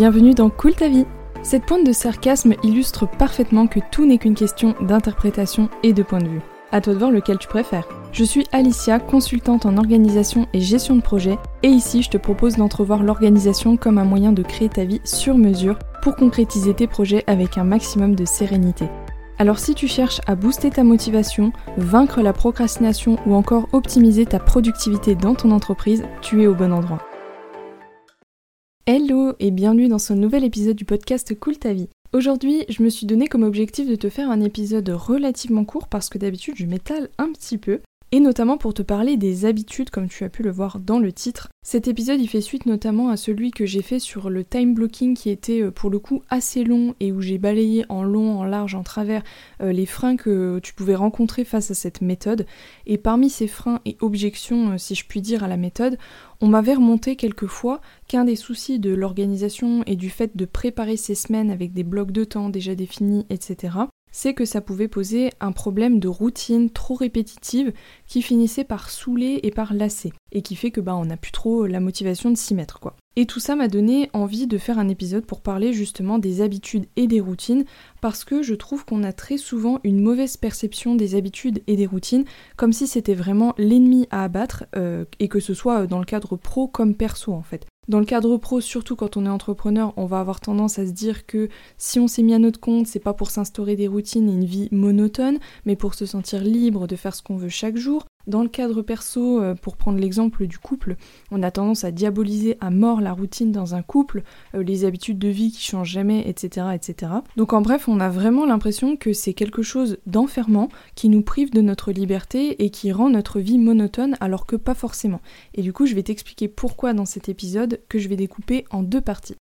bienvenue dans Cool ta vie. Cette pointe de sarcasme illustre parfaitement que tout n'est qu'une question d'interprétation et de point de vue. À toi de voir lequel tu préfères. Je suis Alicia, consultante en organisation et gestion de projet, et ici je te propose d'entrevoir l'organisation comme un moyen de créer ta vie sur mesure pour concrétiser tes projets avec un maximum de sérénité. Alors si tu cherches à booster ta motivation, vaincre la procrastination ou encore optimiser ta productivité dans ton entreprise, tu es au bon endroit. Hello et bienvenue dans ce nouvel épisode du podcast Cool ta vie. Aujourd'hui, je me suis donné comme objectif de te faire un épisode relativement court parce que d'habitude je m'étale un petit peu et notamment pour te parler des habitudes comme tu as pu le voir dans le titre. Cet épisode il fait suite notamment à celui que j'ai fait sur le time blocking qui était euh, pour le coup assez long et où j'ai balayé en long, en large, en travers euh, les freins que tu pouvais rencontrer face à cette méthode. Et parmi ces freins et objections, euh, si je puis dire, à la méthode, on m'avait remonté quelquefois qu'un des soucis de l'organisation et du fait de préparer ces semaines avec des blocs de temps déjà définis, etc., c'est que ça pouvait poser un problème de routine trop répétitive qui finissait par saouler et par lasser, et qui fait que bah on n'a plus trop la motivation de s'y mettre quoi. Et tout ça m'a donné envie de faire un épisode pour parler justement des habitudes et des routines, parce que je trouve qu'on a très souvent une mauvaise perception des habitudes et des routines, comme si c'était vraiment l'ennemi à abattre, euh, et que ce soit dans le cadre pro comme perso en fait. Dans le cadre pro, surtout quand on est entrepreneur, on va avoir tendance à se dire que si on s'est mis à notre compte, c'est pas pour s'instaurer des routines et une vie monotone, mais pour se sentir libre de faire ce qu'on veut chaque jour. Dans le cadre perso, euh, pour prendre l'exemple du couple, on a tendance à diaboliser à mort la routine dans un couple, euh, les habitudes de vie qui changent jamais, etc., etc. Donc en bref, on a vraiment l'impression que c'est quelque chose d'enfermant qui nous prive de notre liberté et qui rend notre vie monotone alors que pas forcément. Et du coup, je vais t'expliquer pourquoi dans cet épisode que je vais découper en deux parties.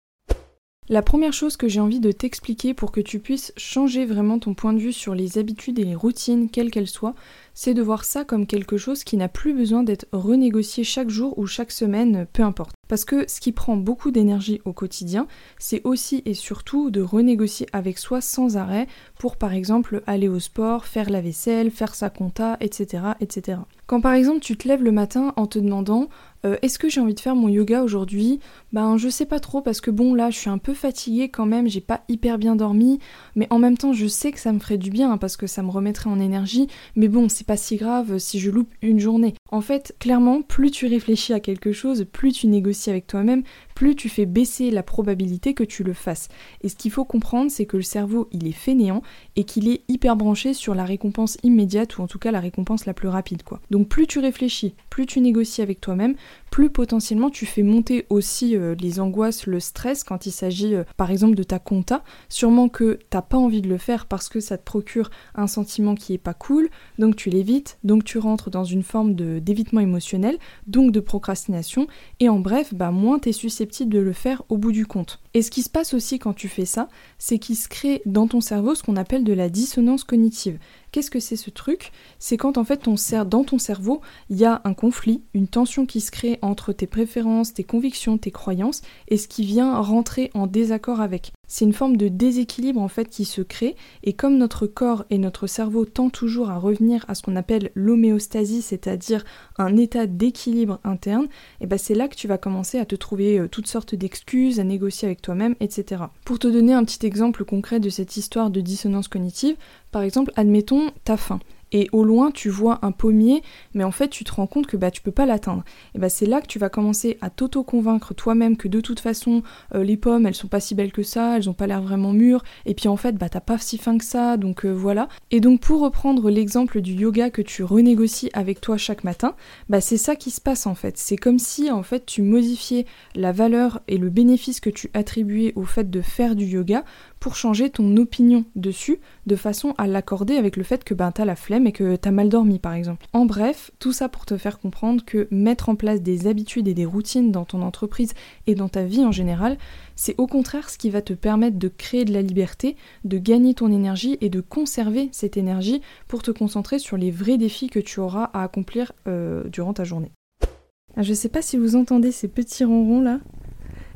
La première chose que j'ai envie de t'expliquer pour que tu puisses changer vraiment ton point de vue sur les habitudes et les routines, quelles qu'elles soient, c'est de voir ça comme quelque chose qui n'a plus besoin d'être renégocié chaque jour ou chaque semaine, peu importe. Parce que ce qui prend beaucoup d'énergie au quotidien, c'est aussi et surtout de renégocier avec soi sans arrêt pour par exemple aller au sport, faire la vaisselle, faire sa compta, etc. etc. Quand par exemple tu te lèves le matin en te demandant euh, est-ce que j'ai envie de faire mon yoga aujourd'hui? Ben je sais pas trop parce que bon là je suis un peu fatiguée quand même, j'ai pas hyper bien dormi, mais en même temps je sais que ça me ferait du bien hein, parce que ça me remettrait en énergie, mais bon c'est pas si grave si je loupe une journée. En fait clairement plus tu réfléchis à quelque chose, plus tu négocies avec toi-même, plus tu fais baisser la probabilité que tu le fasses. Et ce qu'il faut comprendre, c'est que le cerveau, il est fainéant et qu'il est hyper branché sur la récompense immédiate ou en tout cas la récompense la plus rapide. Donc plus tu réfléchis, plus tu négocies avec toi-même, plus potentiellement tu fais monter aussi euh, les angoisses, le stress quand il s'agit euh, par exemple de ta compta. Sûrement que t'as pas envie de le faire parce que ça te procure un sentiment qui est pas cool, donc tu l'évites, donc tu rentres dans une forme d'évitement émotionnel, donc de procrastination, et en bref, bah moins t'es susceptible de le faire au bout du compte. Et ce qui se passe aussi quand tu fais ça, c'est qu'il se crée dans ton cerveau ce qu'on appelle de la dissonance cognitive. Qu'est-ce que c'est ce truc? C'est quand en fait dans ton cerveau, il y a un conflit, une tension qui se crée entre tes préférences, tes convictions, tes croyances et ce qui vient rentrer en désaccord avec. C'est une forme de déséquilibre en fait qui se crée et comme notre corps et notre cerveau tendent toujours à revenir à ce qu'on appelle l'homéostasie, c'est-à-dire un état d'équilibre interne, et eh ben c'est là que tu vas commencer à te trouver euh, toutes sortes d'excuses, à négocier avec toi-même, etc. Pour te donner un petit exemple concret de cette histoire de dissonance cognitive, par exemple, admettons, t'as faim et au loin tu vois un pommier, mais en fait tu te rends compte que bah tu peux pas l'atteindre. Et bah c'est là que tu vas commencer à t'auto-convaincre toi-même que de toute façon euh, les pommes elles sont pas si belles que ça, elles ont pas l'air vraiment mûres, et puis en fait bah t'as pas si faim que ça, donc euh, voilà. Et donc pour reprendre l'exemple du yoga que tu renégocies avec toi chaque matin, bah c'est ça qui se passe en fait. C'est comme si en fait tu modifiais la valeur et le bénéfice que tu attribuais au fait de faire du yoga pour changer ton opinion dessus de façon à l'accorder avec le fait que ben t'as la flemme et que t'as mal dormi par exemple. En bref, tout ça pour te faire comprendre que mettre en place des habitudes et des routines dans ton entreprise et dans ta vie en général, c'est au contraire ce qui va te permettre de créer de la liberté, de gagner ton énergie et de conserver cette énergie pour te concentrer sur les vrais défis que tu auras à accomplir euh, durant ta journée. Ah, je sais pas si vous entendez ces petits ronrons là,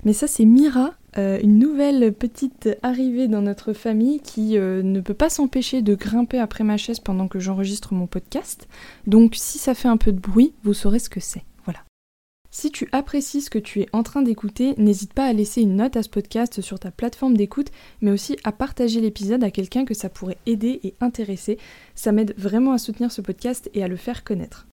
mais ça c'est Mira euh, une nouvelle petite arrivée dans notre famille qui euh, ne peut pas s'empêcher de grimper après ma chaise pendant que j'enregistre mon podcast. Donc si ça fait un peu de bruit, vous saurez ce que c'est. Voilà. Si tu apprécies ce que tu es en train d'écouter, n'hésite pas à laisser une note à ce podcast sur ta plateforme d'écoute, mais aussi à partager l'épisode à quelqu'un que ça pourrait aider et intéresser. Ça m'aide vraiment à soutenir ce podcast et à le faire connaître.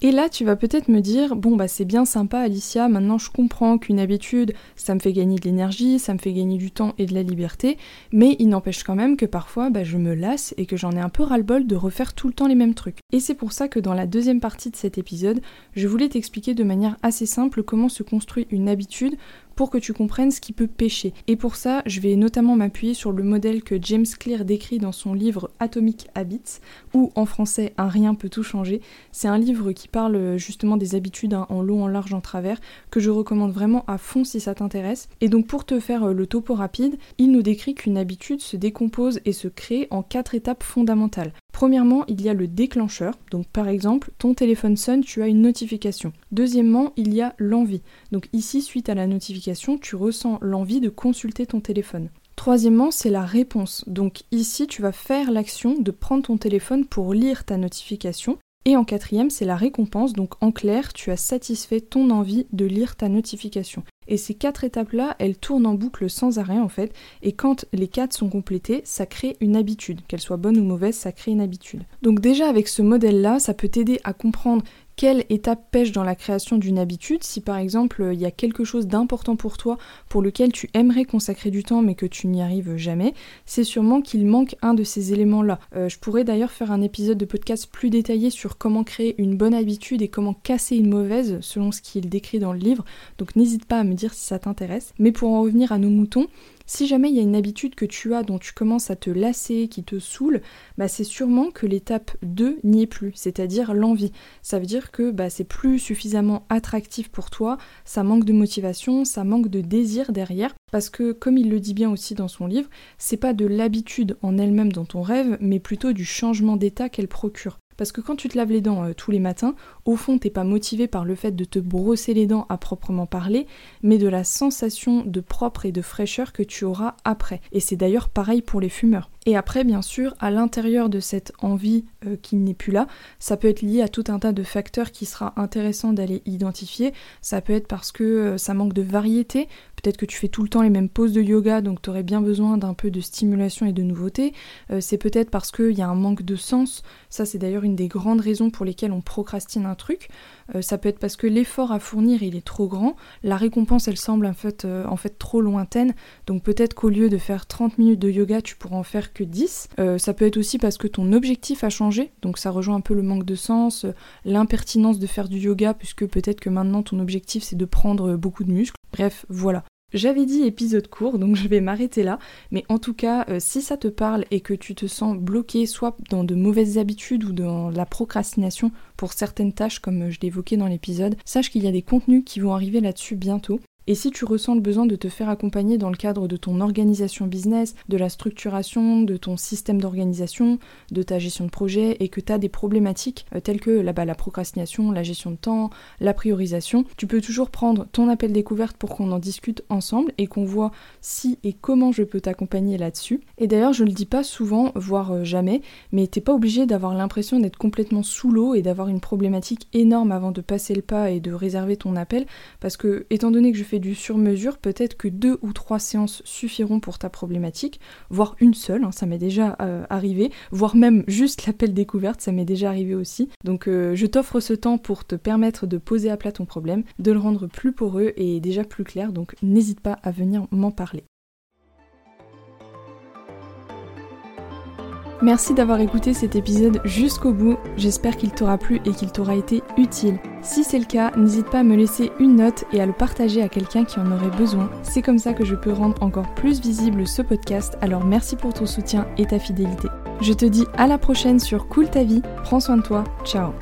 Et là, tu vas peut-être me dire, bon bah c'est bien sympa Alicia, maintenant je comprends qu'une habitude, ça me fait gagner de l'énergie, ça me fait gagner du temps et de la liberté, mais il n'empêche quand même que parfois bah, je me lasse et que j'en ai un peu ras-le-bol de refaire tout le temps les mêmes trucs. Et c'est pour ça que dans la deuxième partie de cet épisode, je voulais t'expliquer de manière assez simple comment se construit une habitude pour que tu comprennes ce qui peut pêcher. Et pour ça, je vais notamment m'appuyer sur le modèle que James Clear décrit dans son livre Atomic Habits, ou en français Un rien peut tout changer. C'est un livre qui parle justement des habitudes hein, en long, en large, en travers, que je recommande vraiment à fond si ça t'intéresse. Et donc pour te faire euh, le topo rapide, il nous décrit qu'une habitude se décompose et se crée en quatre étapes fondamentales. Premièrement, il y a le déclencheur. Donc par exemple, ton téléphone sonne, tu as une notification. Deuxièmement, il y a l'envie. Donc ici, suite à la notification, tu ressens l'envie de consulter ton téléphone. Troisièmement, c'est la réponse. Donc ici, tu vas faire l'action de prendre ton téléphone pour lire ta notification. Et en quatrième, c'est la récompense. Donc en clair, tu as satisfait ton envie de lire ta notification. Et ces quatre étapes-là, elles tournent en boucle sans arrêt en fait. Et quand les quatre sont complétées, ça crée une habitude. Qu'elle soit bonne ou mauvaise, ça crée une habitude. Donc déjà avec ce modèle-là, ça peut t'aider à comprendre quelle étape pêche dans la création d'une habitude Si par exemple il y a quelque chose d'important pour toi pour lequel tu aimerais consacrer du temps mais que tu n'y arrives jamais, c'est sûrement qu'il manque un de ces éléments-là. Euh, je pourrais d'ailleurs faire un épisode de podcast plus détaillé sur comment créer une bonne habitude et comment casser une mauvaise selon ce qu'il décrit dans le livre, donc n'hésite pas à me dire si ça t'intéresse. Mais pour en revenir à nos moutons, si jamais il y a une habitude que tu as dont tu commences à te lasser, qui te saoule, bah c'est sûrement que l'étape 2 n'y est plus, c'est-à-dire l'envie. Ça veut dire que bah, c'est plus suffisamment attractif pour toi, ça manque de motivation, ça manque de désir derrière, parce que comme il le dit bien aussi dans son livre, c'est pas de l'habitude en elle-même dont on rêve, mais plutôt du changement d'état qu'elle procure. Parce que quand tu te laves les dents euh, tous les matins, au fond, t'es pas motivé par le fait de te brosser les dents à proprement parler, mais de la sensation de propre et de fraîcheur que tu auras après. Et c'est d'ailleurs pareil pour les fumeurs. Et après, bien sûr, à l'intérieur de cette envie euh, qui n'est plus là, ça peut être lié à tout un tas de facteurs qui sera intéressant d'aller identifier. Ça peut être parce que euh, ça manque de variété, peut-être que tu fais tout le temps les mêmes poses de yoga, donc tu aurais bien besoin d'un peu de stimulation et de nouveauté. c'est peut-être parce qu'il y a un manque de sens. Ça, c'est d'ailleurs une des grandes raisons pour lesquelles on procrastine un truc. Euh, ça peut être parce que l'effort à fournir il est trop grand, la récompense elle semble en fait, euh, en fait trop lointaine, donc peut-être qu'au lieu de faire 30 minutes de yoga tu pourras en faire que 10. Euh, ça peut être aussi parce que ton objectif a changé, donc ça rejoint un peu le manque de sens, l'impertinence de faire du yoga puisque peut-être que maintenant ton objectif c'est de prendre beaucoup de muscles. Bref, voilà. J'avais dit épisode court, donc je vais m'arrêter là. Mais en tout cas, euh, si ça te parle et que tu te sens bloqué soit dans de mauvaises habitudes ou dans la procrastination pour certaines tâches comme je l'évoquais dans l'épisode, sache qu'il y a des contenus qui vont arriver là-dessus bientôt. Et si tu ressens le besoin de te faire accompagner dans le cadre de ton organisation business, de la structuration, de ton système d'organisation, de ta gestion de projet, et que tu as des problématiques euh, telles que là-bas, la procrastination, la gestion de temps, la priorisation, tu peux toujours prendre ton appel découverte pour qu'on en discute ensemble et qu'on voit si et comment je peux t'accompagner là-dessus. Et d'ailleurs, je le dis pas souvent, voire euh, jamais, mais t'es pas obligé d'avoir l'impression d'être complètement sous l'eau et d'avoir une problématique énorme avant de passer le pas et de réserver ton appel, parce que étant donné que je du sur-mesure, peut-être que deux ou trois séances suffiront pour ta problématique, voire une seule, hein, ça m'est déjà euh, arrivé, voire même juste l'appel découverte, ça m'est déjà arrivé aussi. Donc euh, je t'offre ce temps pour te permettre de poser à plat ton problème, de le rendre plus poreux et déjà plus clair, donc n'hésite pas à venir m'en parler. Merci d'avoir écouté cet épisode jusqu'au bout, j'espère qu'il t'aura plu et qu'il t'aura été utile. Si c'est le cas, n'hésite pas à me laisser une note et à le partager à quelqu'un qui en aurait besoin. C'est comme ça que je peux rendre encore plus visible ce podcast, alors merci pour ton soutien et ta fidélité. Je te dis à la prochaine sur Cool ta vie, prends soin de toi, ciao